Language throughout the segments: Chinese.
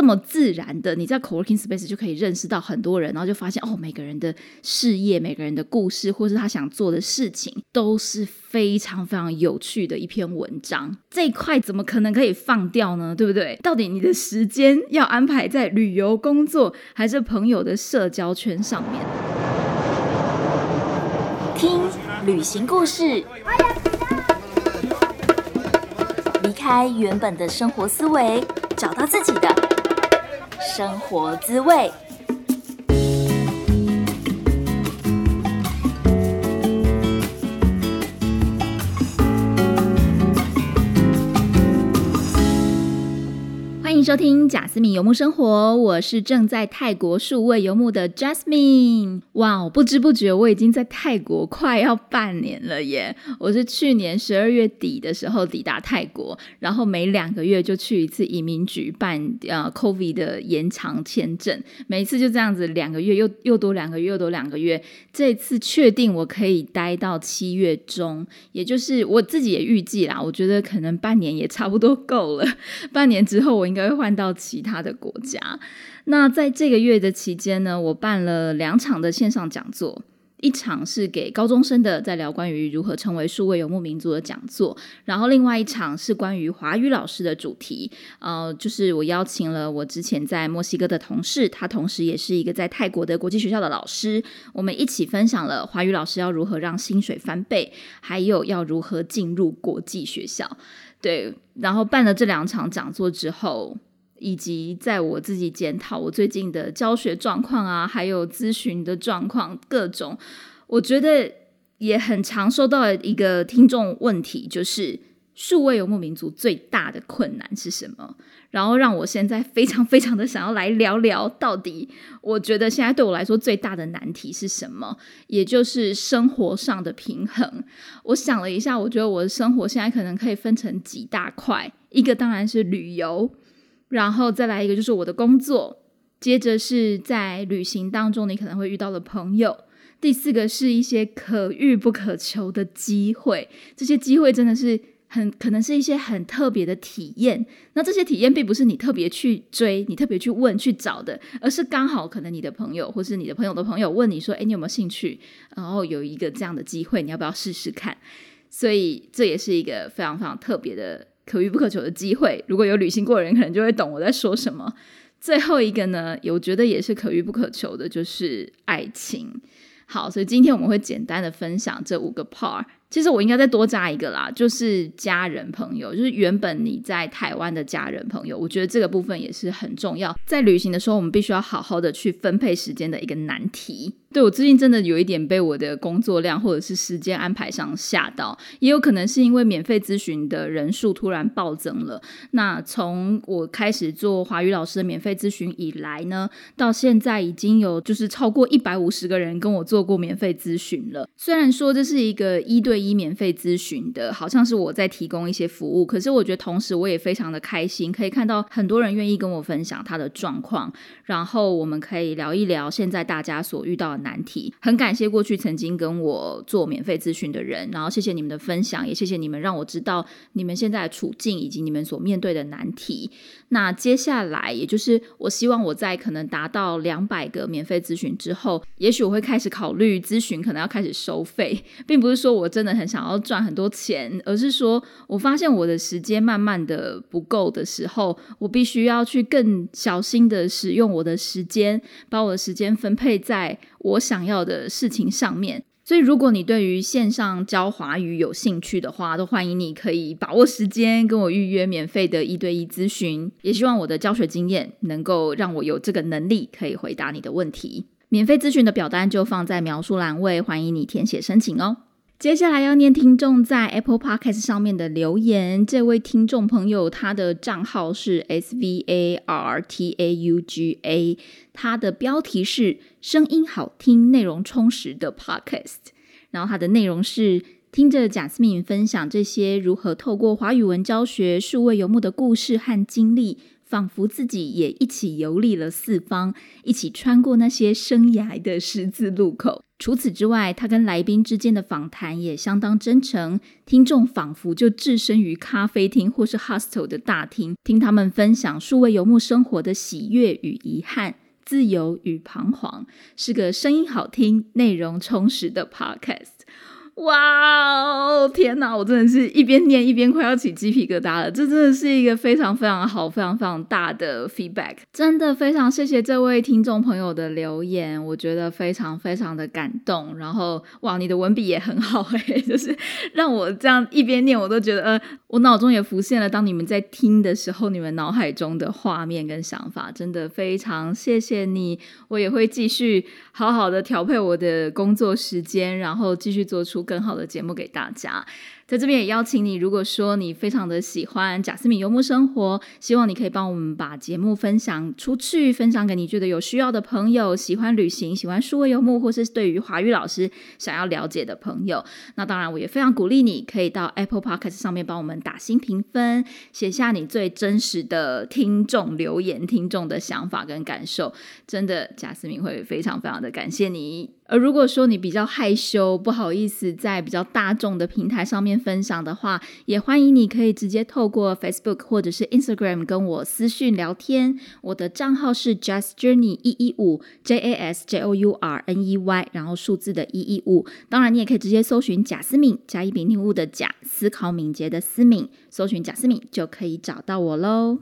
这么自然的，你在 co-working space 就可以认识到很多人，然后就发现哦，每个人的事业、每个人的故事，或是他想做的事情，都是非常非常有趣的一篇文章。这一块怎么可能可以放掉呢？对不对？到底你的时间要安排在旅游、工作，还是朋友的社交圈上面？听旅行故事，离开原本的生活思维，找到自己的生活滋味。收听贾斯敏游牧生活，我是正在泰国数位游牧的 Jasmine。哇，不知不觉我已经在泰国快要半年了耶！我是去年十二月底的时候抵达泰国，然后每两个月就去一次移民局办呃 COVID 的延长签证，每次就这样子两个月又又多两个月又多两个月。这次确定我可以待到七月中，也就是我自己也预计啦，我觉得可能半年也差不多够了。半年之后我应该。会换到其他的国家。那在这个月的期间呢，我办了两场的线上讲座，一场是给高中生的，在聊关于如何成为数位游牧民族的讲座，然后另外一场是关于华语老师的主题。呃，就是我邀请了我之前在墨西哥的同事，他同时也是一个在泰国的国际学校的老师，我们一起分享了华语老师要如何让薪水翻倍，还有要如何进入国际学校。对，然后办了这两场讲座之后，以及在我自己检讨我最近的教学状况啊，还有咨询的状况，各种，我觉得也很常收到一个听众问题，就是数位游牧民族最大的困难是什么？然后让我现在非常非常的想要来聊聊，到底我觉得现在对我来说最大的难题是什么？也就是生活上的平衡。我想了一下，我觉得我的生活现在可能可以分成几大块，一个当然是旅游，然后再来一个就是我的工作，接着是在旅行当中你可能会遇到的朋友，第四个是一些可遇不可求的机会，这些机会真的是。很可能是一些很特别的体验，那这些体验并不是你特别去追、你特别去问、去找的，而是刚好可能你的朋友或是你的朋友的朋友问你说：“哎，你有没有兴趣？”然后有一个这样的机会，你要不要试试看？所以这也是一个非常非常特别的、可遇不可求的机会。如果有旅行过的人，可能就会懂我在说什么。最后一个呢，我觉得也是可遇不可求的，就是爱情。好，所以今天我们会简单的分享这五个 part。其实我应该再多加一个啦，就是家人朋友，就是原本你在台湾的家人朋友，我觉得这个部分也是很重要。在旅行的时候，我们必须要好好的去分配时间的一个难题。对我最近真的有一点被我的工作量或者是时间安排上吓到，也有可能是因为免费咨询的人数突然暴增了。那从我开始做华语老师的免费咨询以来呢，到现在已经有就是超过一百五十个人跟我做过免费咨询了。虽然说这是一个一对一免费咨询的，好像是我在提供一些服务，可是我觉得同时我也非常的开心，可以看到很多人愿意跟我分享他的状况，然后我们可以聊一聊现在大家所遇到的。难题，很感谢过去曾经跟我做免费咨询的人，然后谢谢你们的分享，也谢谢你们让我知道你们现在的处境以及你们所面对的难题。那接下来，也就是我希望我在可能达到两百个免费咨询之后，也许我会开始考虑咨询可能要开始收费，并不是说我真的很想要赚很多钱，而是说我发现我的时间慢慢的不够的时候，我必须要去更小心的使用我的时间，把我的时间分配在。我想要的事情上面，所以如果你对于线上教华语有兴趣的话，都欢迎你可以把握时间跟我预约免费的一对一咨询。也希望我的教学经验能够让我有这个能力可以回答你的问题。免费咨询的表单就放在描述栏位，欢迎你填写申请哦。接下来要念听众在 Apple Podcast 上面的留言。这位听众朋友，他的账号是 S V A R T A U G A，他的标题是“声音好听、内容充实的 Podcast”。然后他的内容是听着贾斯敏分享这些如何透过华语文教学、数位游牧的故事和经历。仿佛自己也一起游历了四方，一起穿过那些生涯的十字路口。除此之外，他跟来宾之间的访谈也相当真诚，听众仿佛就置身于咖啡厅或是 hostel 的大厅，听他们分享数位游牧生活的喜悦与遗憾。自由与彷徨是个声音好听、内容充实的 podcast。哇哦！天哪，我真的是一边念一边快要起鸡皮疙瘩了。这真的是一个非常非常好、非常非常大的 feedback。真的非常谢谢这位听众朋友的留言，我觉得非常非常的感动。然后，哇，你的文笔也很好 哎，就是让我这样一边念，我都觉得呃，我脑中也浮现了当你们在听的时候，你们脑海中的画面跟想法。真的非常谢谢你，我也会继续好好的调配我的工作时间，然后继续做出。更好的节目给大家。在这边也邀请你，如果说你非常的喜欢贾斯敏游牧生活，希望你可以帮我们把节目分享出去，分享给你觉得有需要的朋友，喜欢旅行、喜欢数位游牧，或是对于华语老师想要了解的朋友。那当然，我也非常鼓励你可以到 Apple Podcast 上面帮我们打新评分，写下你最真实的听众留言、听众的想法跟感受。真的，贾斯敏会非常非常的感谢你。而如果说你比较害羞，不好意思在比较大众的平台上面。分享的话，也欢迎你可以直接透过 Facebook 或者是 Instagram 跟我私讯聊天。我的账号是 Just Journey 一一五 J A S J O U R N E Y，然后数字的一一五。当然，你也可以直接搜寻贾思敏，甲乙丙丁戊的贾，思考敏捷的思敏，搜寻贾思敏就可以找到我喽。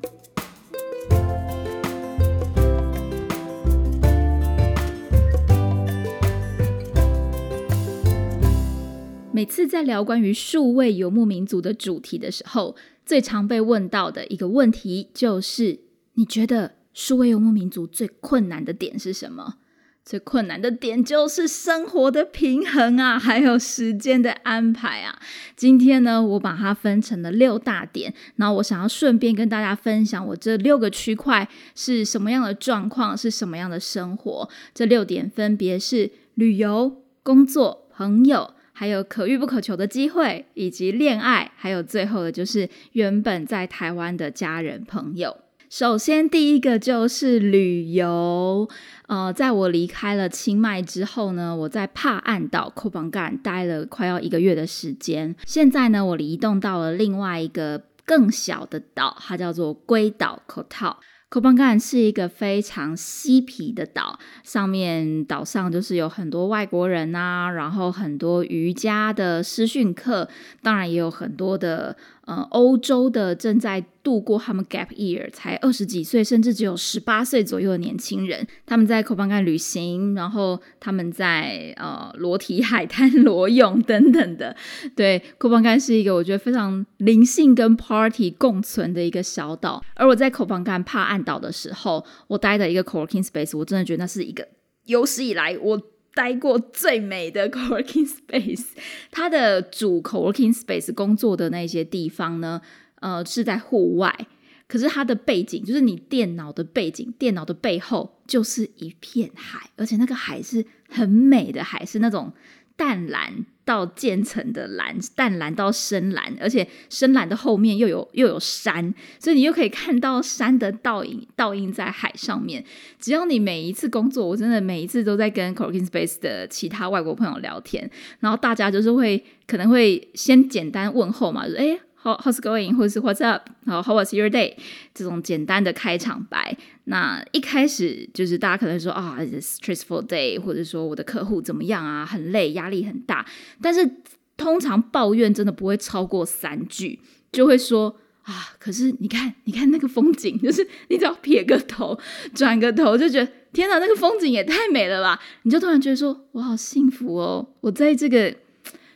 每次在聊关于数位游牧民族的主题的时候，最常被问到的一个问题就是：你觉得数位游牧民族最困难的点是什么？最困难的点就是生活的平衡啊，还有时间的安排啊。今天呢，我把它分成了六大点，然后我想要顺便跟大家分享我这六个区块是什么样的状况，是什么样的生活。这六点分别是旅游、工作、朋友。还有可遇不可求的机会，以及恋爱，还有最后的就是原本在台湾的家人朋友。首先，第一个就是旅游。呃，在我离开了清迈之后呢，我在帕岸岛 k o p a n g a n 待了快要一个月的时间。现在呢，我移动到了另外一个更小的岛，它叫做龟岛 k o t a。K o p a n g a n 是一个非常嬉皮的岛，上面岛上就是有很多外国人啊，然后很多瑜伽的私训课，当然也有很多的。呃，欧洲的正在度过他们 gap year，才二十几岁，甚至只有十八岁左右的年轻人，他们在 k o p a n g a 旅行，然后他们在呃裸体海滩裸泳等等的。对 k o p a n g a 是一个我觉得非常灵性跟 party 共存的一个小岛。而我在 k o p a n g a 帕岸岛的时候，我待的一个 co-working space，我真的觉得那是一个有史以来我。待过最美的 co-working space，它的主 co-working space 工作的那些地方呢，呃，是在户外，可是它的背景就是你电脑的背景，电脑的背后就是一片海，而且那个海是很美的海，是那种。淡蓝到渐层的蓝，淡蓝到深蓝，而且深蓝的后面又有又有山，所以你又可以看到山的倒影，倒映在海上面。只要你每一次工作，我真的每一次都在跟 Coworking Space 的其他外国朋友聊天，然后大家就是会可能会先简单问候嘛，就是哎。How's going？或者是 What's up？好，How was your day？这种简单的开场白。那一开始就是大家可能说啊，stressful day，或者说我的客户怎么样啊，很累，压力很大。但是通常抱怨真的不会超过三句，就会说啊，可是你看，你看那个风景，就是你只要撇个头，转个头，就觉得天哪，那个风景也太美了吧！你就突然觉得说，我好幸福哦，我在这个，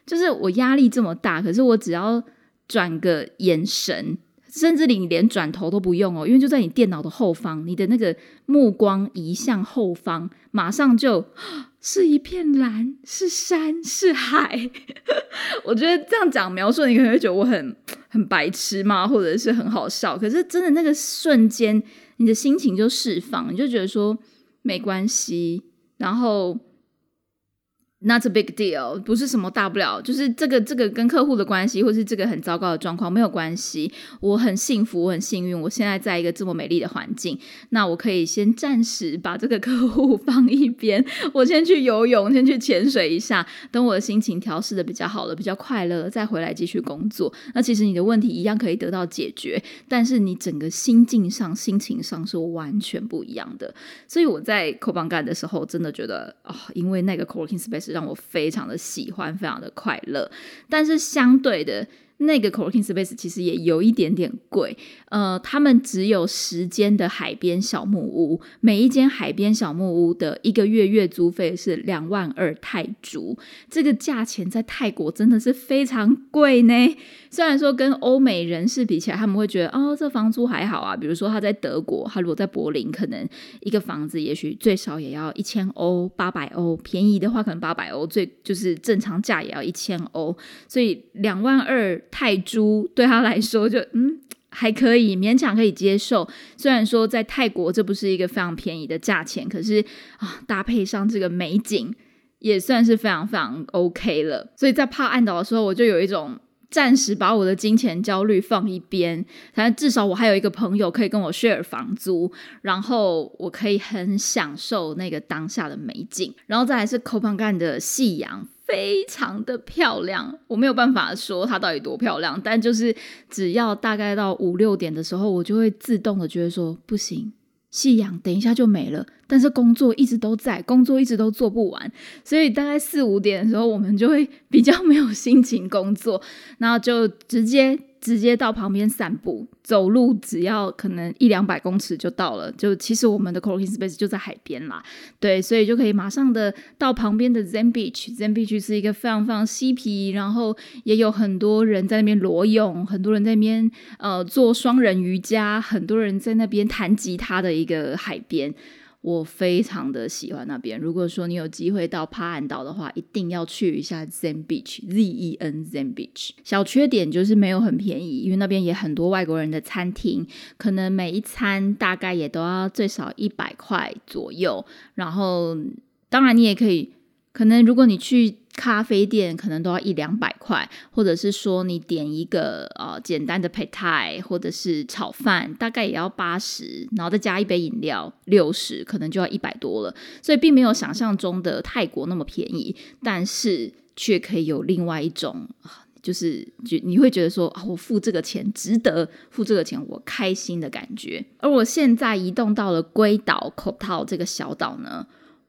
就是我压力这么大，可是我只要。转个眼神，甚至你连转头都不用哦，因为就在你电脑的后方，你的那个目光移向后方，马上就 是一片蓝，是山，是海。我觉得这样讲描述，你可能会觉得我很很白痴吗？或者是很好笑？可是真的那个瞬间，你的心情就释放，你就觉得说没关系，然后。Not a big deal，不是什么大不了，就是这个这个跟客户的关系，或是这个很糟糕的状况没有关系。我很幸福，我很幸运，我现在在一个这么美丽的环境，那我可以先暂时把这个客户放一边，我先去游泳，先去潜水一下，等我的心情调试的比较好了，比较快乐，再回来继续工作。那其实你的问题一样可以得到解决，但是你整个心境上、心情上是完全不一样的。所以我在 Co 邦干的时候，真的觉得啊，因为那个 Co-working Space。让我非常的喜欢，非常的快乐，但是相对的。那个 co-working space 其实也有一点点贵，呃，他们只有十间的海边小木屋，每一间海边小木屋的一个月月租费是两万二泰铢，这个价钱在泰国真的是非常贵呢。虽然说跟欧美人士比起来，他们会觉得哦，这房租还好啊。比如说他在德国，他如果在柏林，可能一个房子也许最少也要一千欧、八百欧，便宜的话可能八百欧，最就是正常价也要一千欧，所以两万二。泰铢对他来说就嗯还可以勉强可以接受，虽然说在泰国这不是一个非常便宜的价钱，可是啊搭配上这个美景也算是非常非常 OK 了。所以在帕岸岛的时候，我就有一种暂时把我的金钱焦虑放一边，反正至少我还有一个朋友可以跟我 share 房租，然后我可以很享受那个当下的美景，然后再来是 k o p a n g a n 的夕阳。非常的漂亮，我没有办法说它到底多漂亮，但就是只要大概到五六点的时候，我就会自动的觉得说不行，夕阳等一下就没了，但是工作一直都在，工作一直都做不完，所以大概四五点的时候，我们就会 比较没有心情工作，然后就直接。直接到旁边散步，走路只要可能一两百公尺就到了。就其实我们的 co-working space 就在海边啦，对，所以就可以马上的到旁边的 Zen Beach。Zen Beach 是一个非常非常嬉皮，然后也有很多人在那边裸泳，很多人在那边呃做双人瑜伽，很多人在那边弹吉他的一个海边。我非常的喜欢那边。如果说你有机会到帕岸岛的话，一定要去一下 Zen Beach，Z E N Zen Beach。小缺点就是没有很便宜，因为那边也很多外国人的餐厅，可能每一餐大概也都要最少一百块左右。然后，当然你也可以，可能如果你去。咖啡店可能都要一两百块，或者是说你点一个呃简单的配菜或者是炒饭，大概也要八十，然后再加一杯饮料六十，可能就要一百多了。所以并没有想象中的泰国那么便宜，但是却可以有另外一种，就是就你会觉得说啊，我付这个钱值得，付这个钱我开心的感觉。而我现在移动到了龟岛口套这个小岛呢，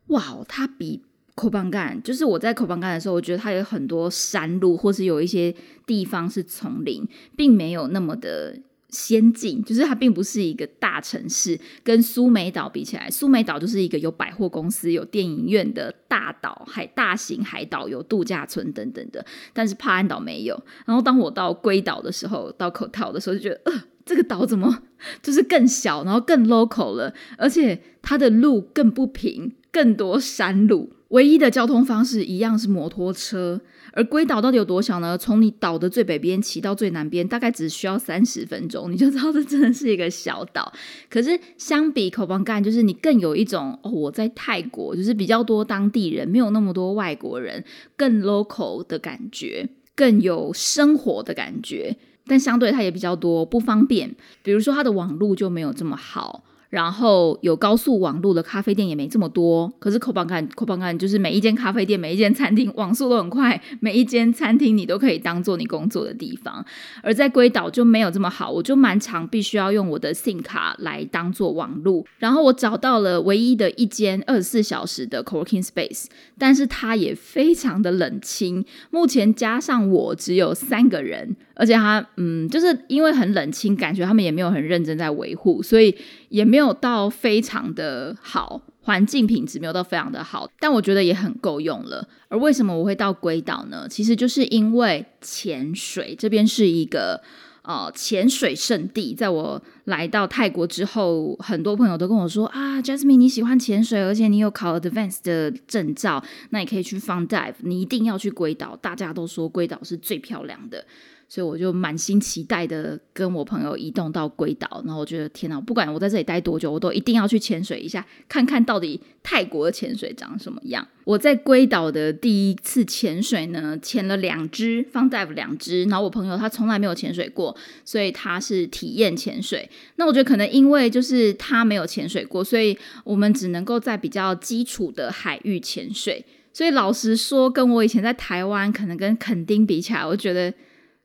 哇，它比。口邦干就是我在口邦干的时候，我觉得它有很多山路，或是有一些地方是丛林，并没有那么的先进。就是它并不是一个大城市，跟苏梅岛比起来，苏梅岛就是一个有百货公司、有电影院的大岛，海大型海岛，有度假村等等的。但是帕安岛没有。然后当我到龟岛的时候，到口套的时候，就觉得呃，这个岛怎么就是更小，然后更 local 了，而且它的路更不平，更多山路。唯一的交通方式一样是摩托车，而龟岛到底有多小呢？从你岛的最北边骑到最南边，大概只需要三十分钟，你就知道这真的是一个小岛。可是相比口邦干，就是你更有一种哦，我在泰国，就是比较多当地人，没有那么多外国人，更 local 的感觉，更有生活的感觉。但相对它也比较多不方便，比如说它的网路就没有这么好。然后有高速网络的咖啡店也没这么多，可是 k o p a n g a n k o p a n g a n 就是每一间咖啡店、每一间餐厅网速都很快，每一间餐厅你都可以当做你工作的地方。而在龟岛就没有这么好，我就蛮常必须要用我的 SIM 卡来当做网络。然后我找到了唯一的一间二十四小时的 co-working space，但是它也非常的冷清。目前加上我只有三个人，而且它嗯，就是因为很冷清，感觉他们也没有很认真在维护，所以也没有。没有到非常的好，环境品质没有到非常的好，但我觉得也很够用了。而为什么我会到龟岛呢？其实就是因为潜水这边是一个呃潜水圣地。在我来到泰国之后，很多朋友都跟我说啊，Jasmine 你喜欢潜水，而且你有考 Advanced 的证照，那你可以去放 Dive，你一定要去龟岛。大家都说龟岛是最漂亮的。所以我就满心期待的跟我朋友移动到龟岛，然后我觉得天哪，不管我在这里待多久，我都一定要去潜水一下，看看到底泰国的潜水长什么样。我在龟岛的第一次潜水呢，潜了两只方 dive 两只，然后我朋友他从来没有潜水过，所以他是体验潜水。那我觉得可能因为就是他没有潜水过，所以我们只能够在比较基础的海域潜水。所以老实说，跟我以前在台湾可能跟垦丁比起来，我觉得。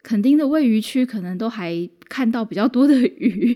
垦丁的喂鱼区可能都还看到比较多的鱼，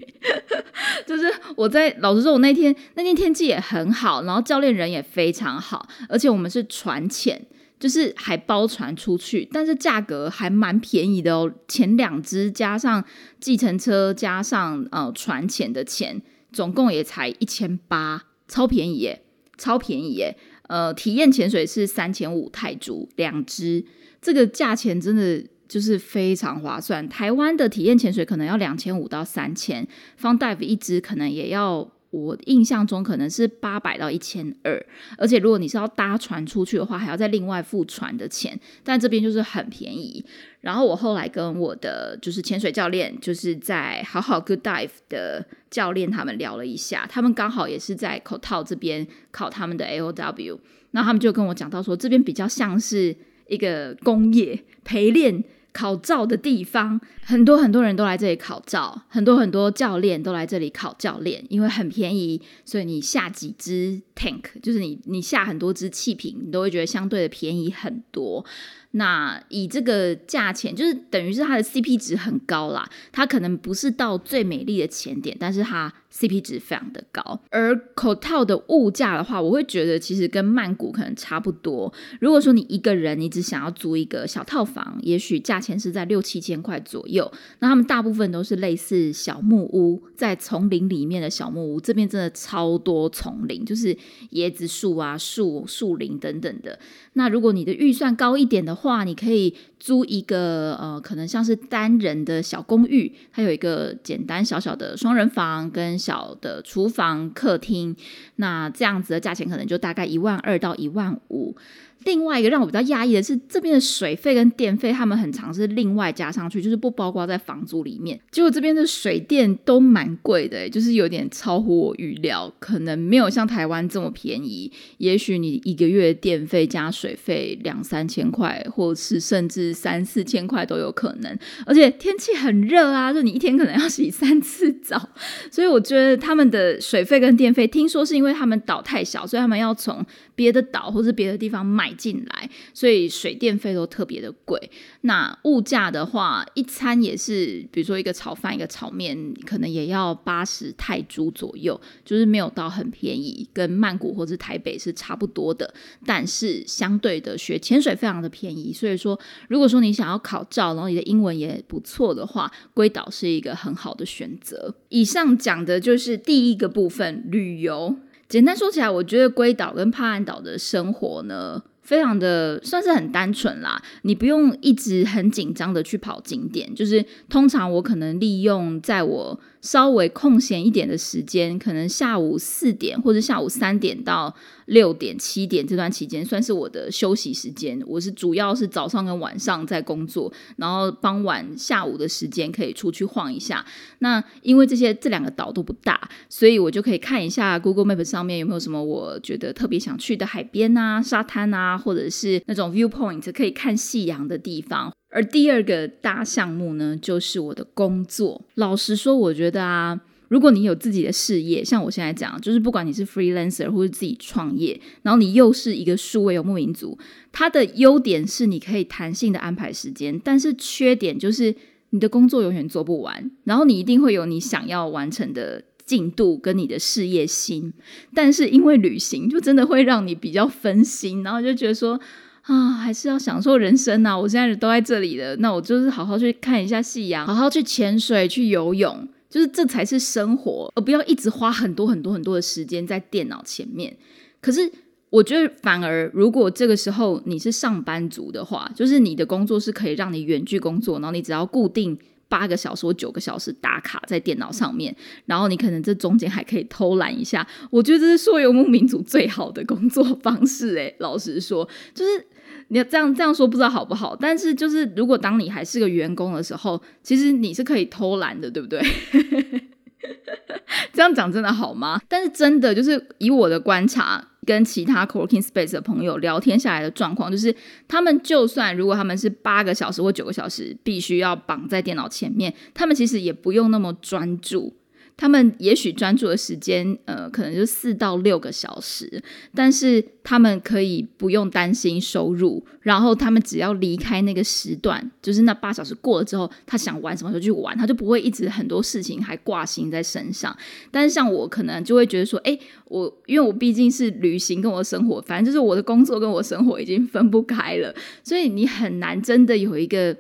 就是我在老实说，我那天那天天气也很好，然后教练人也非常好，而且我们是船潜，就是还包船出去，但是价格还蛮便宜的哦。前两只加上计程车加上呃船潜的钱，总共也才一千八，超便宜耶，超便宜耶。呃，体验潜水是三千五泰铢两只，这个价钱真的。就是非常划算。台湾的体验潜水可能要两千五到三千，方 dive 一支可能也要，我印象中可能是八百到一千二。而且如果你是要搭船出去的话，还要再另外付船的钱。但这边就是很便宜。然后我后来跟我的就是潜水教练，就是在好好 good dive 的教练他们聊了一下，他们刚好也是在口套这边考他们的 A O W，那他们就跟我讲到说，这边比较像是一个工业陪练。考照的地方很多，很多人都来这里考照，很多很多教练都来这里考教练，因为很便宜，所以你下几支 tank，就是你你下很多支气瓶，你都会觉得相对的便宜很多。那以这个价钱，就是等于是它的 CP 值很高啦。它可能不是到最美丽的前点，但是它 CP 值非常的高。而口套的物价的话，我会觉得其实跟曼谷可能差不多。如果说你一个人，你只想要租一个小套房，也许价钱是在六七千块左右。那他们大部分都是类似小木屋，在丛林里面的小木屋。这边真的超多丛林，就是椰子树啊、树树林等等的。那如果你的预算高一点的，话，话你可以租一个呃，可能像是单人的小公寓，它有一个简单小小的双人房跟小的厨房、客厅，那这样子的价钱可能就大概一万二到一万五。另外一个让我比较压抑的是，这边的水费跟电费，他们很常是另外加上去，就是不包括在房租里面。结果这边的水电都蛮贵的，就是有点超乎我预料，可能没有像台湾这么便宜。也许你一个月电费加水费两三千块，或者是甚至三四千块都有可能。而且天气很热啊，就你一天可能要洗三次澡。所以我觉得他们的水费跟电费，听说是因为他们岛太小，所以他们要从别的岛或是别的地方买。进来，所以水电费都特别的贵。那物价的话，一餐也是，比如说一个炒饭、一个炒面，可能也要八十泰铢左右，就是没有到很便宜，跟曼谷或者台北是差不多的。但是相对的，学潜水非常的便宜。所以说，如果说你想要考照，然后你的英文也不错的话，龟岛是一个很好的选择。以上讲的就是第一个部分，旅游。简单说起来，我觉得龟岛跟帕岸岛的生活呢。非常的算是很单纯啦，你不用一直很紧张的去跑景点，就是通常我可能利用在我。稍微空闲一点的时间，可能下午四点或者下午三点到六点、七点这段期间，算是我的休息时间。我是主要是早上跟晚上在工作，然后傍晚、下午的时间可以出去晃一下。那因为这些这两个岛都不大，所以我就可以看一下 Google Map 上面有没有什么我觉得特别想去的海边啊、沙滩啊，或者是那种 viewpoint 可以看夕阳的地方。而第二个大项目呢，就是我的工作。老实说，我觉得啊，如果你有自己的事业，像我现在讲，就是不管你是 freelancer 或者自己创业，然后你又是一个数位游牧民族，它的优点是你可以弹性的安排时间，但是缺点就是你的工作永远做不完，然后你一定会有你想要完成的进度跟你的事业心，但是因为旅行就真的会让你比较分心，然后就觉得说。啊，还是要享受人生呐！我现在都在这里了，那我就是好好去看一下夕阳，好好去潜水、去游泳，就是这才是生活，而不要一直花很多很多很多的时间在电脑前面。可是我觉得，反而如果这个时候你是上班族的话，就是你的工作是可以让你远距工作，然后你只要固定。八个小时或九个小时打卡在电脑上面，然后你可能这中间还可以偷懒一下。我觉得这是说游牧民族最好的工作方式。诶，老实说，就是你要这样这样说，不知道好不好。但是就是如果当你还是个员工的时候，其实你是可以偷懒的，对不对？这样讲真的好吗？但是真的就是以我的观察。跟其他 co-working space 的朋友聊天下来的状况，就是他们就算如果他们是八个小时或九个小时必须要绑在电脑前面，他们其实也不用那么专注。他们也许专注的时间，呃，可能就四到六个小时，但是他们可以不用担心收入，然后他们只要离开那个时段，就是那八小时过了之后，他想玩什么时候去玩，他就不会一直很多事情还挂心在身上。但是像我，可能就会觉得说，哎，我因为我毕竟是旅行跟我的生活，反正就是我的工作跟我生活已经分不开了，所以你很难真的有一个，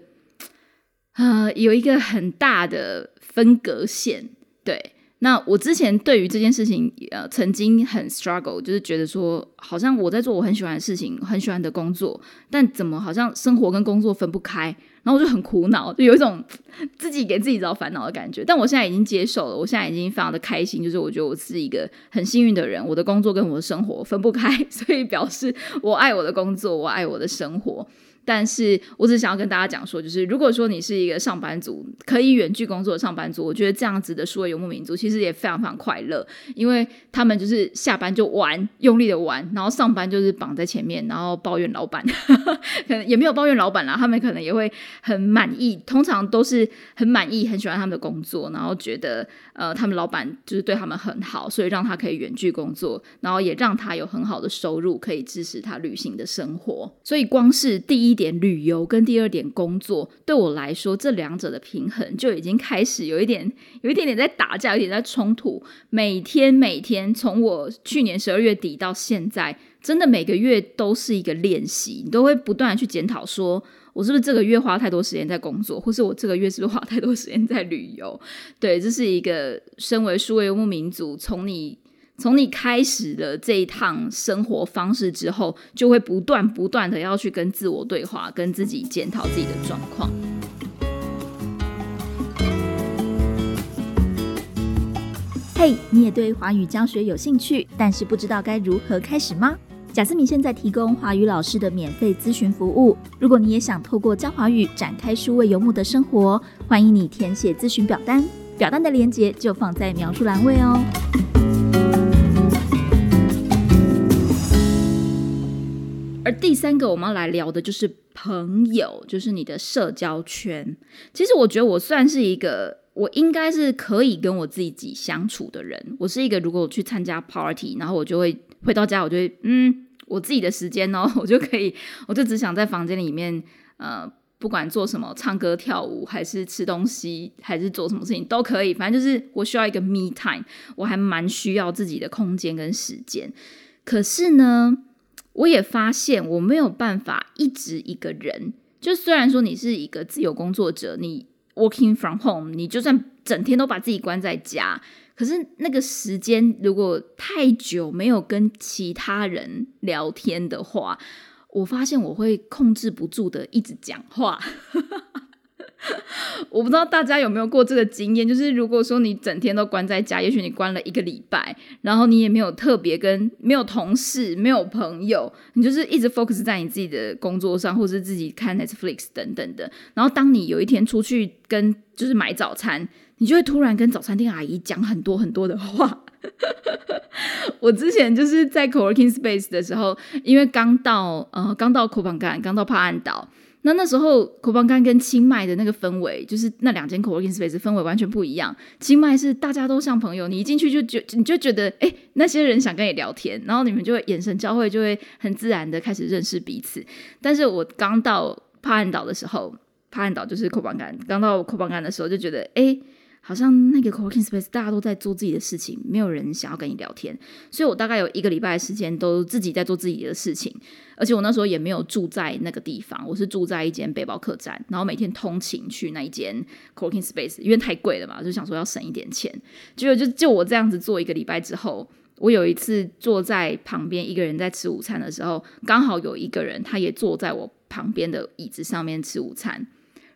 呃，有一个很大的分隔线。对，那我之前对于这件事情，呃，曾经很 struggle，就是觉得说，好像我在做我很喜欢的事情，很喜欢的工作，但怎么好像生活跟工作分不开，然后我就很苦恼，就有一种 自己给自己找烦恼的感觉。但我现在已经接受了，我现在已经非常的开心，就是我觉得我是一个很幸运的人，我的工作跟我的生活分不开，所以表示我爱我的工作，我爱我的生活。但是我只想要跟大家讲说，就是如果说你是一个上班族，可以远距工作的上班族，我觉得这样子的数位游牧民族其实也非常非常快乐，因为他们就是下班就玩，用力的玩，然后上班就是绑在前面，然后抱怨老板，可能也没有抱怨老板啦，他们可能也会很满意，通常都是很满意，很喜欢他们的工作，然后觉得呃他们老板就是对他们很好，所以让他可以远距工作，然后也让他有很好的收入，可以支持他旅行的生活，所以光是第一。一点旅游跟第二点工作，对我来说，这两者的平衡就已经开始有一点，有一点点在打架，有点在冲突。每天每天，从我去年十二月底到现在，真的每个月都是一个练习，你都会不断的去检讨，说我是不是这个月花太多时间在工作，或是我这个月是不是花太多时间在旅游？对，这是一个身为数位游牧民族，从你。从你开始了这一趟生活方式之后，就会不断不断的要去跟自我对话，跟自己检讨自己的状况。嘿，你也对华语教学有兴趣，但是不知道该如何开始吗？贾思敏现在提供华语老师的免费咨询服务。如果你也想透过教华语展开数位游牧的生活，欢迎你填写咨询表单，表单的链接就放在描述栏位哦。第三个我们要来聊的就是朋友，就是你的社交圈。其实我觉得我算是一个，我应该是可以跟我自己相处的人。我是一个，如果我去参加 party，然后我就会回到家，我就会嗯，我自己的时间哦，我就可以，我就只想在房间里面，呃，不管做什么，唱歌、跳舞，还是吃东西，还是做什么事情都可以。反正就是我需要一个 me time，我还蛮需要自己的空间跟时间。可是呢？我也发现我没有办法一直一个人。就虽然说你是一个自由工作者，你 working from home，你就算整天都把自己关在家，可是那个时间如果太久没有跟其他人聊天的话，我发现我会控制不住的一直讲话。我不知道大家有没有过这个经验，就是如果说你整天都关在家，也许你关了一个礼拜，然后你也没有特别跟没有同事、没有朋友，你就是一直 focus 在你自己的工作上，或是自己看 Netflix 等等的。然后当你有一天出去跟就是买早餐，你就会突然跟早餐店阿姨讲很多很多的话。我之前就是在 co-working space 的时候，因为刚到呃刚到库邦干，刚到帕岸岛。那那时候，口邦干跟清迈的那个氛围，就是那两间 co-working space 氛围完全不一样。清迈是大家都像朋友，你一进去就觉你就觉得，哎，那些人想跟你聊天，然后你们就会眼神交汇，就会很自然的开始认识彼此。但是我刚到帕岸岛的时候，帕岸岛就是口邦干，刚到口邦干的时候就觉得，哎。好像那个 co-working space 大家都在做自己的事情，没有人想要跟你聊天，所以我大概有一个礼拜的时间都自己在做自己的事情，而且我那时候也没有住在那个地方，我是住在一间背包客栈，然后每天通勤去那一间 co-working space，因为太贵了嘛，就想说要省一点钱。结果就就我这样子做一个礼拜之后，我有一次坐在旁边一个人在吃午餐的时候，刚好有一个人他也坐在我旁边的椅子上面吃午餐。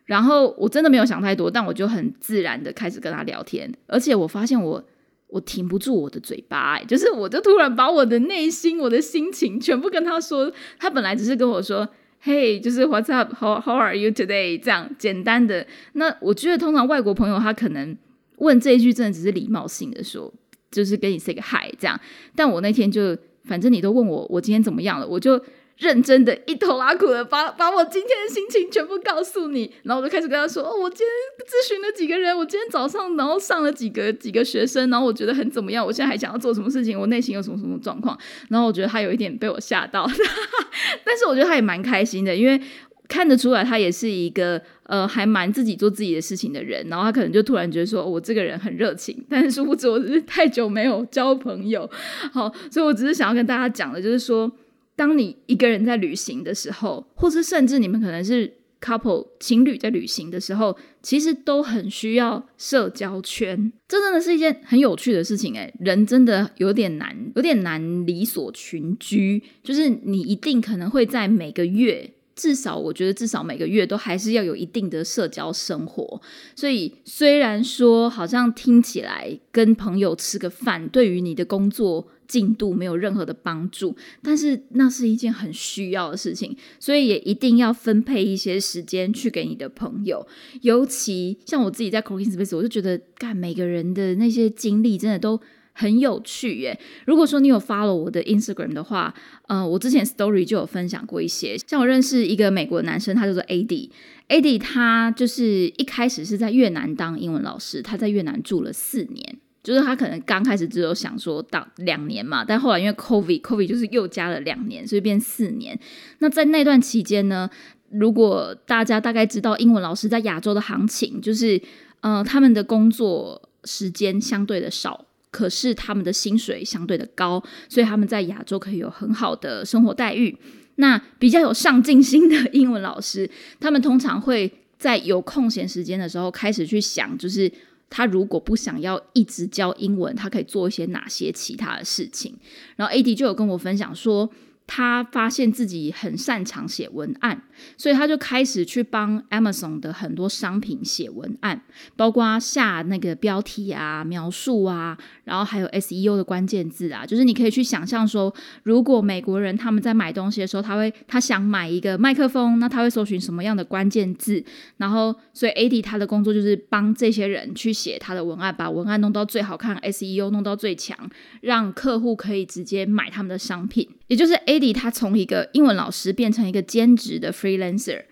然后我真的没有想太多，但我就很自然的开始跟他聊天，而且我发现我我停不住我的嘴巴，就是我就突然把我的内心、我的心情全部跟他说。他本来只是跟我说：“Hey，就是 What's up？How How are you today？” 这样简单的。那我觉得通常外国朋友他可能问这一句，真的只是礼貌性的说，就是跟你 say 个 hi 这样。但我那天就反正你都问我我今天怎么样了，我就。认真的一头拉苦的把把我今天的心情全部告诉你，然后我就开始跟他说：“哦，我今天咨询了几个人，我今天早上然后上了几个几个学生，然后我觉得很怎么样，我现在还想要做什么事情，我内心有什么什么状况。”然后我觉得他有一点被我吓到，但是我觉得他也蛮开心的，因为看得出来他也是一个呃还蛮自己做自己的事情的人。然后他可能就突然觉得说：“我这个人很热情。”但是殊不知我只是太久没有交朋友，好，所以我只是想要跟大家讲的，就是说。当你一个人在旅行的时候，或是甚至你们可能是 couple 情侣在旅行的时候，其实都很需要社交圈。这真的是一件很有趣的事情诶，人真的有点难，有点难理所群居。就是你一定可能会在每个月，至少我觉得至少每个月都还是要有一定的社交生活。所以虽然说好像听起来跟朋友吃个饭，对于你的工作。进度没有任何的帮助，但是那是一件很需要的事情，所以也一定要分配一些时间去给你的朋友。尤其像我自己在 Cooking Space，我就觉得干每个人的那些经历真的都很有趣耶。如果说你有 follow 我的 Instagram 的话，呃，我之前 Story 就有分享过一些。像我认识一个美国男生，他叫做 AD，AD 他就是一开始是在越南当英文老师，他在越南住了四年。就是他可能刚开始只有想说到两年嘛，但后来因为 COVID，COVID 就是又加了两年，所以变四年。那在那段期间呢，如果大家大概知道英文老师在亚洲的行情，就是呃他们的工作时间相对的少，可是他们的薪水相对的高，所以他们在亚洲可以有很好的生活待遇。那比较有上进心的英文老师，他们通常会在有空闲时间的时候开始去想，就是。他如果不想要一直教英文，他可以做一些哪些其他的事情？然后 AD 就有跟我分享说。他发现自己很擅长写文案，所以他就开始去帮 Amazon 的很多商品写文案，包括下那个标题啊、描述啊，然后还有 SEO 的关键字啊。就是你可以去想象说，如果美国人他们在买东西的时候，他会他想买一个麦克风，那他会搜寻什么样的关键字？然后，所以 AD 他的工作就是帮这些人去写他的文案，把文案弄到最好看，SEO 弄到最强，让客户可以直接买他们的商品。也就是 A AD 他从一个英文老师变成一个兼职的 freelancer，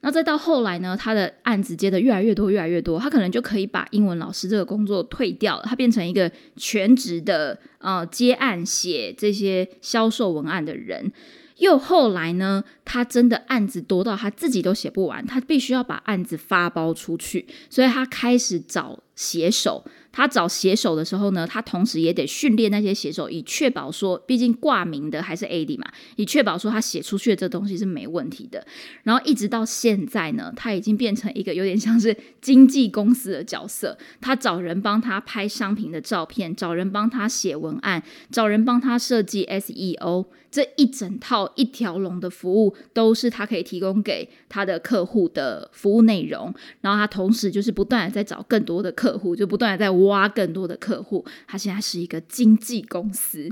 那再到后来呢，他的案子接的越来越多，越来越多，他可能就可以把英文老师这个工作退掉了，他变成一个全职的呃接案写这些销售文案的人。又后来呢，他真的案子多到他自己都写不完，他必须要把案子发包出去，所以他开始找写手。他找写手的时候呢，他同时也得训练那些写手，以确保说，毕竟挂名的还是 AD 嘛，以确保说他写出去的这东西是没问题的。然后一直到现在呢，他已经变成一个有点像是经纪公司的角色，他找人帮他拍商品的照片，找人帮他写文案，找人帮他设计 SEO，这一整套一条龙的服务都是他可以提供给他的客户的服务内容。然后他同时就是不断的在找更多的客户，就不断的在。挖更多的客户，他现在是一个经纪公司。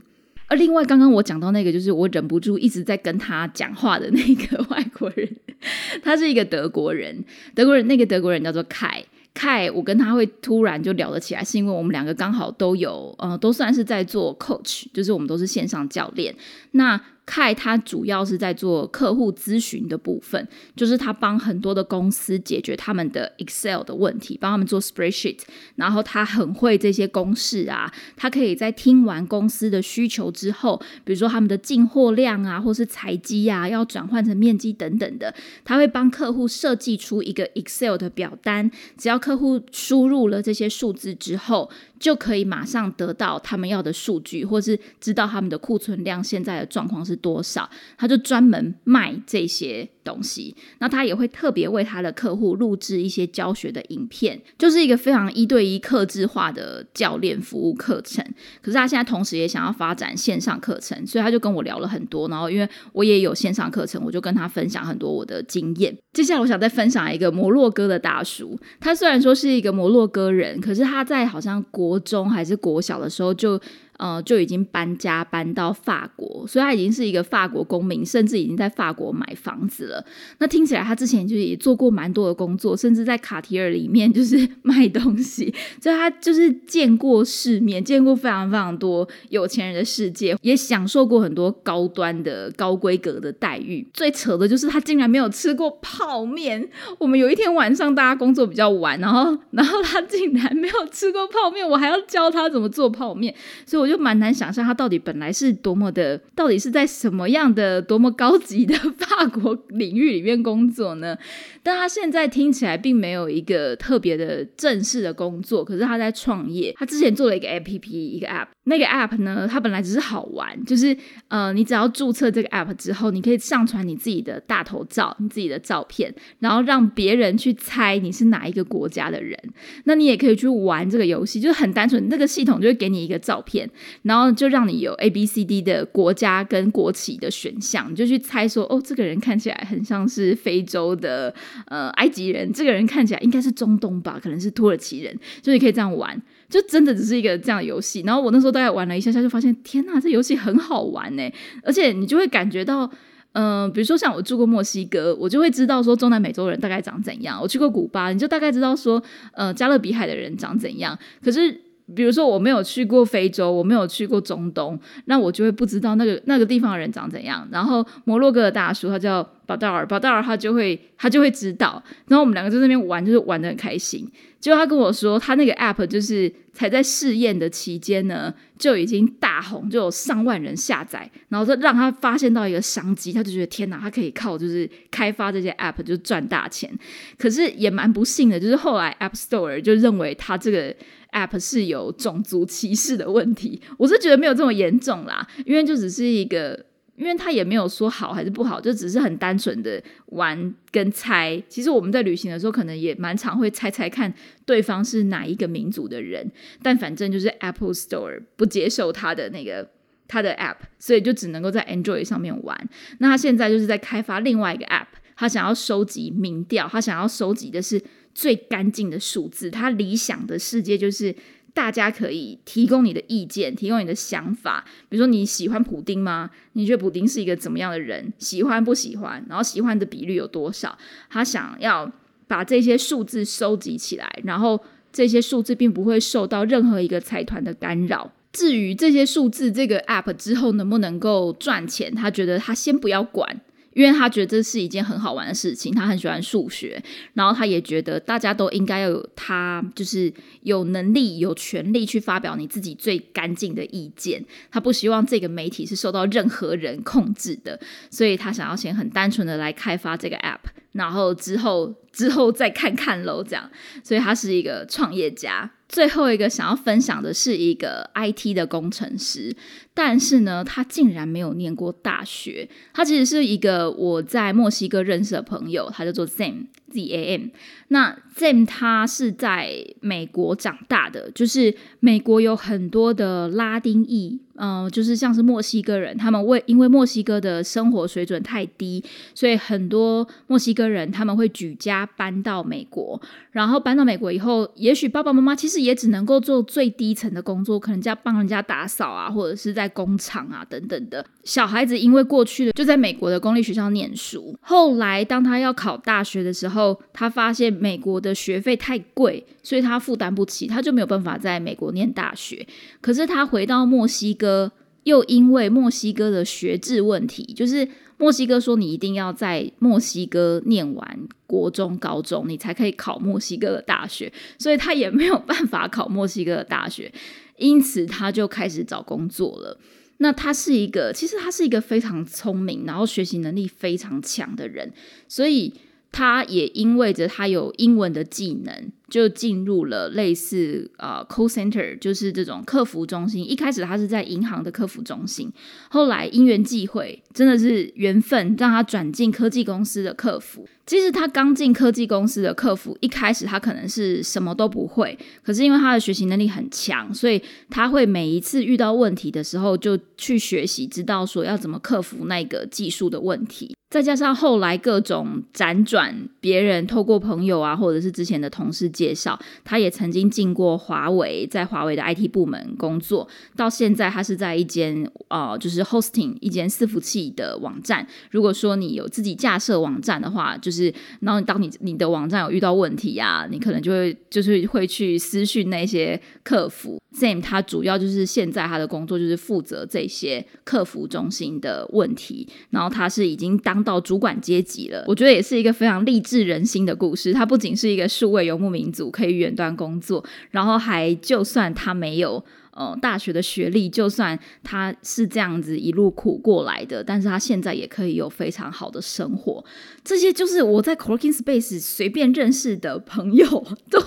而另外，刚刚我讲到那个，就是我忍不住一直在跟他讲话的那个外国人，他是一个德国人。德国人，那个德国人叫做凯凯。我跟他会突然就聊得起来，是因为我们两个刚好都有，呃，都算是在做 coach，就是我们都是线上教练。那凯他主要是在做客户咨询的部分，就是他帮很多的公司解决他们的 Excel 的问题，帮他们做 spreadsheet，然后他很会这些公式啊，他可以在听完公司的需求之后，比如说他们的进货量啊，或是采积啊，要转换成面积等等的，他会帮客户设计出一个 Excel 的表单，只要客户输入了这些数字之后。就可以马上得到他们要的数据，或是知道他们的库存量现在的状况是多少，他就专门卖这些东西。那他也会特别为他的客户录制一些教学的影片，就是一个非常一对一、克制化的教练服务课程。可是他现在同时也想要发展线上课程，所以他就跟我聊了很多。然后因为我也有线上课程，我就跟他分享很多我的经验。接下来我想再分享一个摩洛哥的大叔，他虽然说是一个摩洛哥人，可是他在好像国中还是国小的时候就。呃，就已经搬家搬到法国，所以他已经是一个法国公民，甚至已经在法国买房子了。那听起来他之前就是也做过蛮多的工作，甚至在卡提尔里面 就是卖东西，所以他就是见过世面，见过非常非常多有钱人的世界，也享受过很多高端的高规格的待遇。最扯的就是他竟然没有吃过泡面。我们有一天晚上大家工作比较晚，然后然后他竟然没有吃过泡面，我还要教他怎么做泡面，所以我就。就蛮难想象他到底本来是多么的，到底是在什么样的多么高级的 法国领域里面工作呢？但他现在听起来并没有一个特别的正式的工作，可是他在创业。他之前做了一个 A P P，一个 App。那个 App 呢，它本来只是好玩，就是呃，你只要注册这个 App 之后，你可以上传你自己的大头照、你自己的照片，然后让别人去猜你是哪一个国家的人。那你也可以去玩这个游戏，就是很单纯，那个系统就会给你一个照片，然后就让你有 A B C D 的国家跟国旗的选项，你就去猜说，哦，这个人看起来很像是非洲的。呃，埃及人这个人看起来应该是中东吧，可能是土耳其人，就你可以这样玩，就真的只是一个这样的游戏。然后我那时候大概玩了一下下，就发现天呐，这游戏很好玩呢！而且你就会感觉到，嗯，比如说像我住过墨西哥，我就会知道说中南美洲人大概长怎样；我去过古巴，你就大概知道说，呃，加勒比海的人长怎样。可是比如说我没有去过非洲，我没有去过中东，那我就会不知道那个那个地方的人长怎样。然后摩洛哥的大叔，他叫。巴道尔，巴道尔，他就会他就会知道，然后我们两个在那边玩，就是玩的很开心。结果他跟我说，他那个 app 就是才在试验的期间呢，就已经大红，就有上万人下载，然后就让他发现到一个商机，他就觉得天哪，他可以靠就是开发这些 app 就赚大钱。可是也蛮不幸的，就是后来 App Store 就认为他这个 app 是有种族歧视的问题。我是觉得没有这么严重啦，因为就只是一个。因为他也没有说好还是不好，就只是很单纯的玩跟猜。其实我们在旅行的时候，可能也蛮常会猜猜看对方是哪一个民族的人。但反正就是 Apple Store 不接受他的那个他的 App，所以就只能够在 Android 上面玩。那他现在就是在开发另外一个 App，他想要收集民调，他想要收集的是最干净的数字。他理想的世界就是。大家可以提供你的意见，提供你的想法。比如说，你喜欢普丁吗？你觉得普丁是一个怎么样的人？喜欢不喜欢？然后喜欢的比率有多少？他想要把这些数字收集起来，然后这些数字并不会受到任何一个财团的干扰。至于这些数字，这个 app 之后能不能够赚钱，他觉得他先不要管。因为他觉得这是一件很好玩的事情，他很喜欢数学，然后他也觉得大家都应该要有他，就是有能力、有权利去发表你自己最干净的意见。他不希望这个媒体是受到任何人控制的，所以他想要先很单纯的来开发这个 app，然后之后之后再看看喽，这样。所以他是一个创业家。最后一个想要分享的是一个 IT 的工程师，但是呢，他竟然没有念过大学。他其实是一个我在墨西哥认识的朋友，他叫做 Zam Z A M。那 Zam 他是在美国长大的，就是美国有很多的拉丁裔。嗯，就是像是墨西哥人，他们为因为墨西哥的生活水准太低，所以很多墨西哥人他们会举家搬到美国。然后搬到美国以后，也许爸爸妈妈其实也只能够做最低层的工作，可能要帮人家打扫啊，或者是在工厂啊等等的。小孩子因为过去的就在美国的公立学校念书，后来当他要考大学的时候，他发现美国的学费太贵，所以他负担不起，他就没有办法在美国念大学。可是他回到墨西哥。又因为墨西哥的学制问题，就是墨西哥说你一定要在墨西哥念完国中、高中，你才可以考墨西哥的大学，所以他也没有办法考墨西哥的大学，因此他就开始找工作了。那他是一个，其实他是一个非常聪明，然后学习能力非常强的人，所以他也因为着他有英文的技能。就进入了类似呃 call center，就是这种客服中心。一开始他是在银行的客服中心，后来因缘际会，真的是缘分让他转进科技公司的客服。其实他刚进科技公司的客服，一开始他可能是什么都不会，可是因为他的学习能力很强，所以他会每一次遇到问题的时候就去学习，知道说要怎么克服那个技术的问题。再加上后来各种辗转，别人透过朋友啊，或者是之前的同事介绍，他也曾经进过华为，在华为的 IT 部门工作。到现在，他是在一间呃，就是 hosting 一间伺服器的网站。如果说你有自己架设网站的话，就是然后当你你的网站有遇到问题呀，你可能就会就是会去私讯那些客服。Sam 他主要就是现在他的工作就是负责这些客服中心的问题，然后他是已经当。到主管阶级了，我觉得也是一个非常励志人心的故事。他不仅是一个数位游牧民组，可以远端工作，然后还就算他没有呃大学的学历，就算他是这样子一路苦过来的，但是他现在也可以有非常好的生活。这些就是我在 Coworking Space 随便认识的朋友，都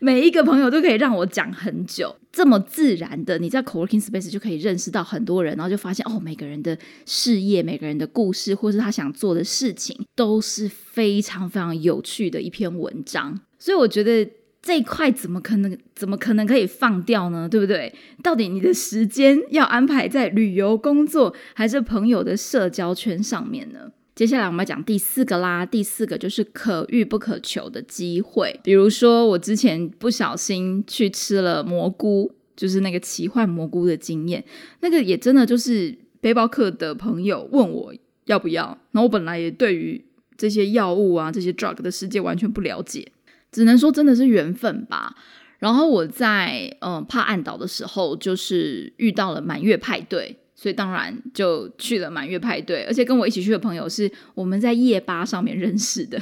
每一个朋友都可以让我讲很久。这么自然的，你在 co-working space 就可以认识到很多人，然后就发现哦，每个人的事业、每个人的故事，或是他想做的事情，都是非常非常有趣的一篇文章。所以我觉得这一块怎么可能、怎么可能可以放掉呢？对不对？到底你的时间要安排在旅游、工作，还是朋友的社交圈上面呢？接下来我们要讲第四个啦，第四个就是可遇不可求的机会。比如说，我之前不小心去吃了蘑菇，就是那个奇幻蘑菇的经验，那个也真的就是背包客的朋友问我要不要，然后我本来也对于这些药物啊、这些 drug 的世界完全不了解，只能说真的是缘分吧。然后我在嗯帕岸岛的时候，就是遇到了满月派对。所以当然就去了满月派对，而且跟我一起去的朋友是我们在夜吧上面认识的。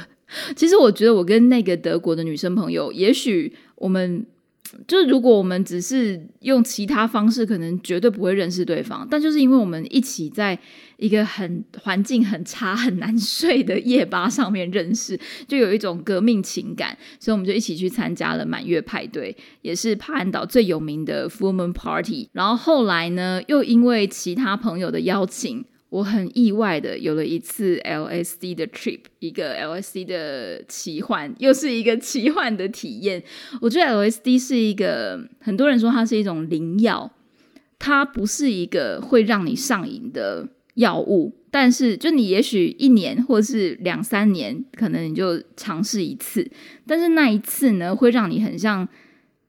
其实我觉得我跟那个德国的女生朋友，也许我们。就是如果我们只是用其他方式，可能绝对不会认识对方。但就是因为我们一起在一个很环境很差、很难睡的夜吧上面认识，就有一种革命情感，所以我们就一起去参加了满月派对，也是帕安岛最有名的 Full Moon Party。然后后来呢，又因为其他朋友的邀请。我很意外的有了一次 LSD 的 trip，一个 LSD 的奇幻，又是一个奇幻的体验。我觉得 LSD 是一个很多人说它是一种灵药，它不是一个会让你上瘾的药物，但是就你也许一年或是两三年，可能你就尝试一次，但是那一次呢，会让你很像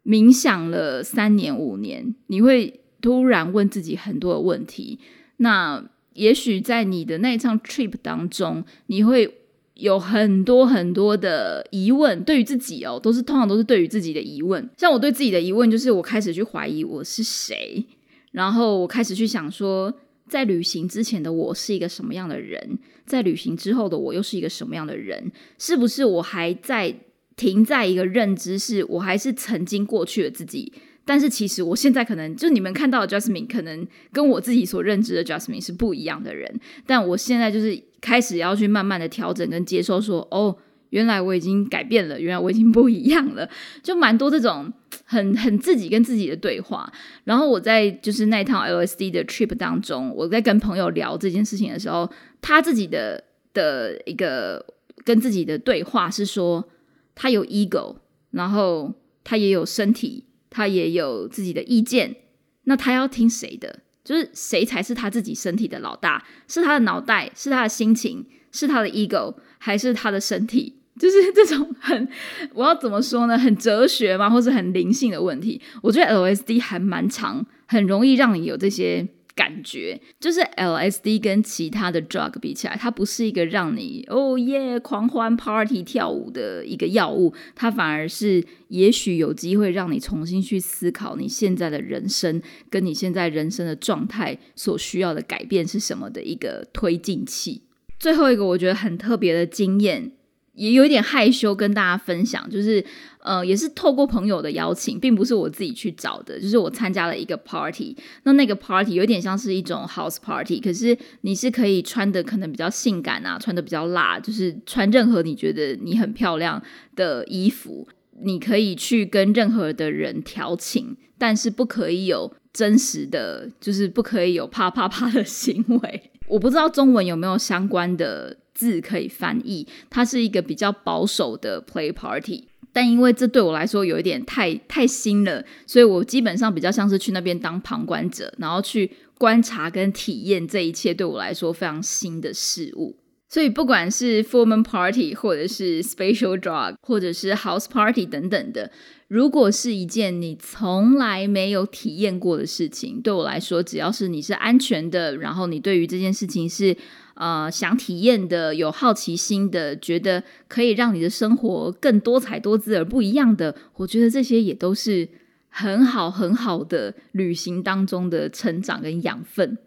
冥想了三年五年，你会突然问自己很多的问题，那。也许在你的那一场 trip 当中，你会有很多很多的疑问，对于自己哦，都是通常都是对于自己的疑问。像我对自己的疑问，就是我开始去怀疑我是谁，然后我开始去想说，在旅行之前的我是一个什么样的人，在旅行之后的我又是一个什么样的人？是不是我还在停在一个认知，是我还是曾经过去的自己？但是其实我现在可能就你们看到的 Jasmine，可能跟我自己所认知的 Jasmine 是不一样的人。但我现在就是开始要去慢慢的调整跟接受，说哦，原来我已经改变了，原来我已经不一样了。就蛮多这种很很自己跟自己的对话。然后我在就是那趟 LSD 的 trip 当中，我在跟朋友聊这件事情的时候，他自己的的一个跟自己的对话是说，他有 ego，然后他也有身体。他也有自己的意见，那他要听谁的？就是谁才是他自己身体的老大？是他的脑袋，是他的心情，是他的 ego，还是他的身体？就是这种很，我要怎么说呢？很哲学吗？或是很灵性的问题？我觉得 LSD 还蛮长，很容易让你有这些。感觉就是 LSD 跟其他的 drug 比起来，它不是一个让你哦耶狂欢 party 跳舞的一个药物，它反而是也许有机会让你重新去思考你现在的人生跟你现在人生的状态所需要的改变是什么的一个推进器。最后一个我觉得很特别的经验。也有一点害羞跟大家分享，就是呃，也是透过朋友的邀请，并不是我自己去找的，就是我参加了一个 party，那那个 party 有点像是一种 house party，可是你是可以穿的可能比较性感啊，穿的比较辣，就是穿任何你觉得你很漂亮的衣服。你可以去跟任何的人调情，但是不可以有真实的，就是不可以有啪啪啪的 行为。我不知道中文有没有相关的字可以翻译。它是一个比较保守的 play party，但因为这对我来说有一点太太新了，所以我基本上比较像是去那边当旁观者，然后去观察跟体验这一切对我来说非常新的事物。所以不管是 formal party，或者是 special drug，或者是 house party 等等的，如果是一件你从来没有体验过的事情，对我来说，只要是你是安全的，然后你对于这件事情是呃想体验的、有好奇心的，觉得可以让你的生活更多彩多姿而不一样的，我觉得这些也都是很好很好的旅行当中的成长跟养分。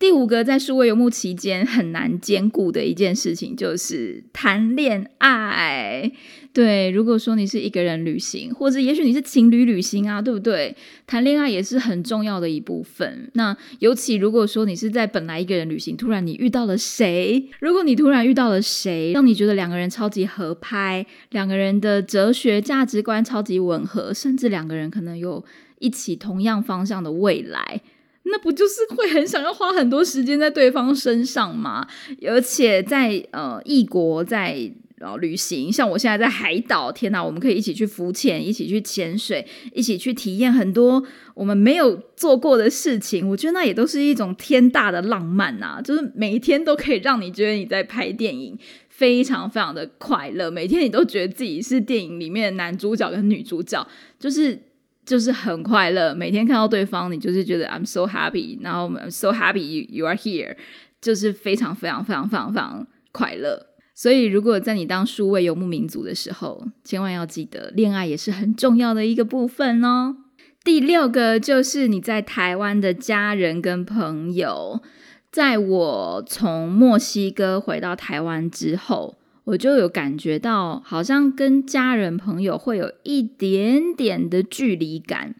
第五个在数位游牧期间很难兼顾的一件事情，就是谈恋爱。对，如果说你是一个人旅行，或者也许你是情侣旅行啊，对不对？谈恋爱也是很重要的一部分。那尤其如果说你是在本来一个人旅行，突然你遇到了谁？如果你突然遇到了谁，让你觉得两个人超级合拍，两个人的哲学价值观超级吻合，甚至两个人可能有一起同样方向的未来。那不就是会很想要花很多时间在对方身上吗？而且在呃异国在呃旅行，像我现在在海岛，天哪，我们可以一起去浮潜，一起去潜水，一起去体验很多我们没有做过的事情。我觉得那也都是一种天大的浪漫呐！就是每一天都可以让你觉得你在拍电影，非常非常的快乐。每天你都觉得自己是电影里面的男主角跟女主角，就是。就是很快乐，每天看到对方，你就是觉得 I'm so happy，然后 I'm so happy you you are here，就是非常非常非常非常非常快乐。所以，如果在你当数位游牧民族的时候，千万要记得，恋爱也是很重要的一个部分哦。第六个就是你在台湾的家人跟朋友，在我从墨西哥回到台湾之后。我就有感觉到，好像跟家人朋友会有一点点的距离感。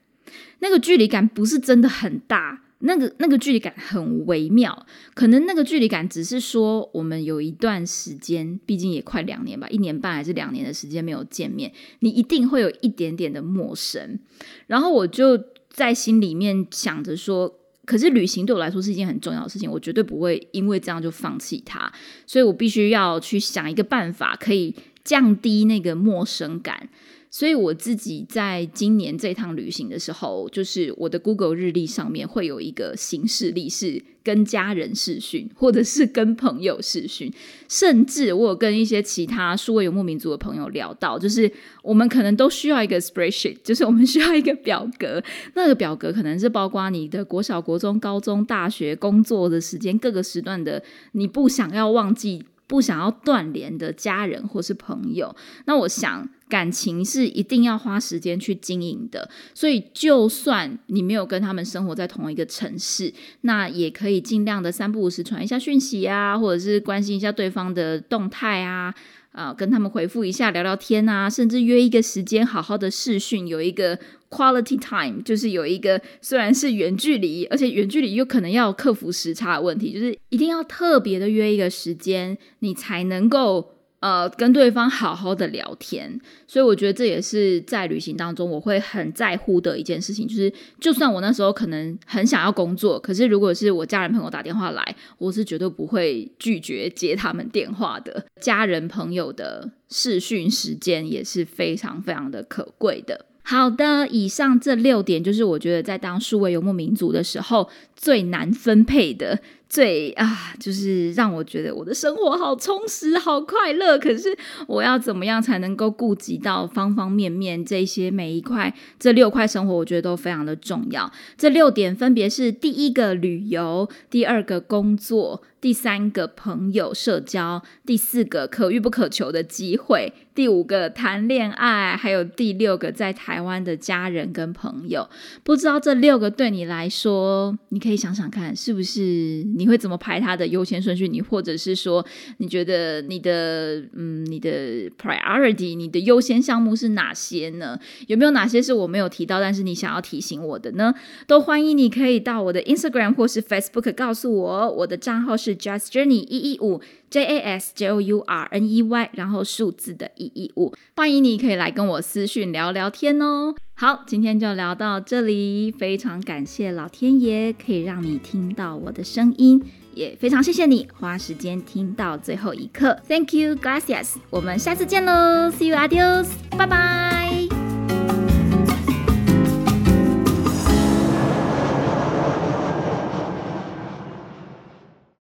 那个距离感不是真的很大，那个那个距离感很微妙。可能那个距离感只是说，我们有一段时间，毕竟也快两年吧，一年半还是两年的时间没有见面，你一定会有一点点的陌生。然后我就在心里面想着说。可是旅行对我来说是一件很重要的事情，我绝对不会因为这样就放弃它，所以我必须要去想一个办法，可以降低那个陌生感。所以我自己在今年这趟旅行的时候，就是我的 Google 日历上面会有一个行事历，是跟家人视讯，或者是跟朋友视讯，甚至我有跟一些其他数位游牧民族的朋友聊到，就是我们可能都需要一个 spreadsheet，就是我们需要一个表格，那个表格可能是包括你的国小、国中、高中、大学、工作的时间各个时段的，你不想要忘记。不想要断联的家人或是朋友，那我想感情是一定要花时间去经营的。所以，就算你没有跟他们生活在同一个城市，那也可以尽量的三不五时传一下讯息啊，或者是关心一下对方的动态啊。啊，跟他们回复一下，聊聊天啊，甚至约一个时间，好好的视讯，有一个 quality time，就是有一个虽然是远距离，而且远距离又可能要克服时差的问题，就是一定要特别的约一个时间，你才能够。呃，跟对方好好的聊天，所以我觉得这也是在旅行当中我会很在乎的一件事情。就是，就算我那时候可能很想要工作，可是如果是我家人朋友打电话来，我是绝对不会拒绝接他们电话的。家人朋友的视讯时间也是非常非常的可贵的。好的，以上这六点就是我觉得在当数位游牧民族的时候最难分配的。最啊，就是让我觉得我的生活好充实、好快乐。可是我要怎么样才能够顾及到方方面面这些每一块？这六块生活，我觉得都非常的重要。这六点分别是：第一个旅游，第二个工作，第三个朋友社交，第四个可遇不可求的机会，第五个谈恋爱，还有第六个在台湾的家人跟朋友。不知道这六个对你来说，你可以想想看，是不是？你会怎么排它的优先顺序？你或者是说，你觉得你的嗯，你的 priority，你的优先项目是哪些呢？有没有哪些是我没有提到，但是你想要提醒我的呢？都欢迎你可以到我的 Instagram 或是 Facebook 告诉我，我的账号是 Just Journey 一一五 J A S J O U R N E Y，然后数字的一一五，欢迎你可以来跟我私讯聊聊天哦。好，今天就聊到这里，非常感谢老天爷可以让你听到我的声音，也非常谢谢你花时间听到最后一刻，Thank you, gracias。我们下次见喽，See you, adios，拜拜。